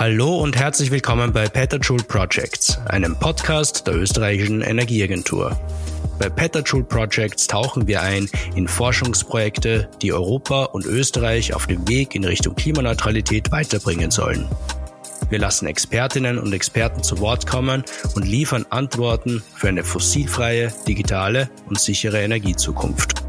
Hallo und herzlich willkommen bei Petajoule Projects, einem Podcast der österreichischen Energieagentur. Bei Petajoule Projects tauchen wir ein in Forschungsprojekte, die Europa und Österreich auf dem Weg in Richtung Klimaneutralität weiterbringen sollen. Wir lassen Expertinnen und Experten zu Wort kommen und liefern Antworten für eine fossilfreie, digitale und sichere Energiezukunft.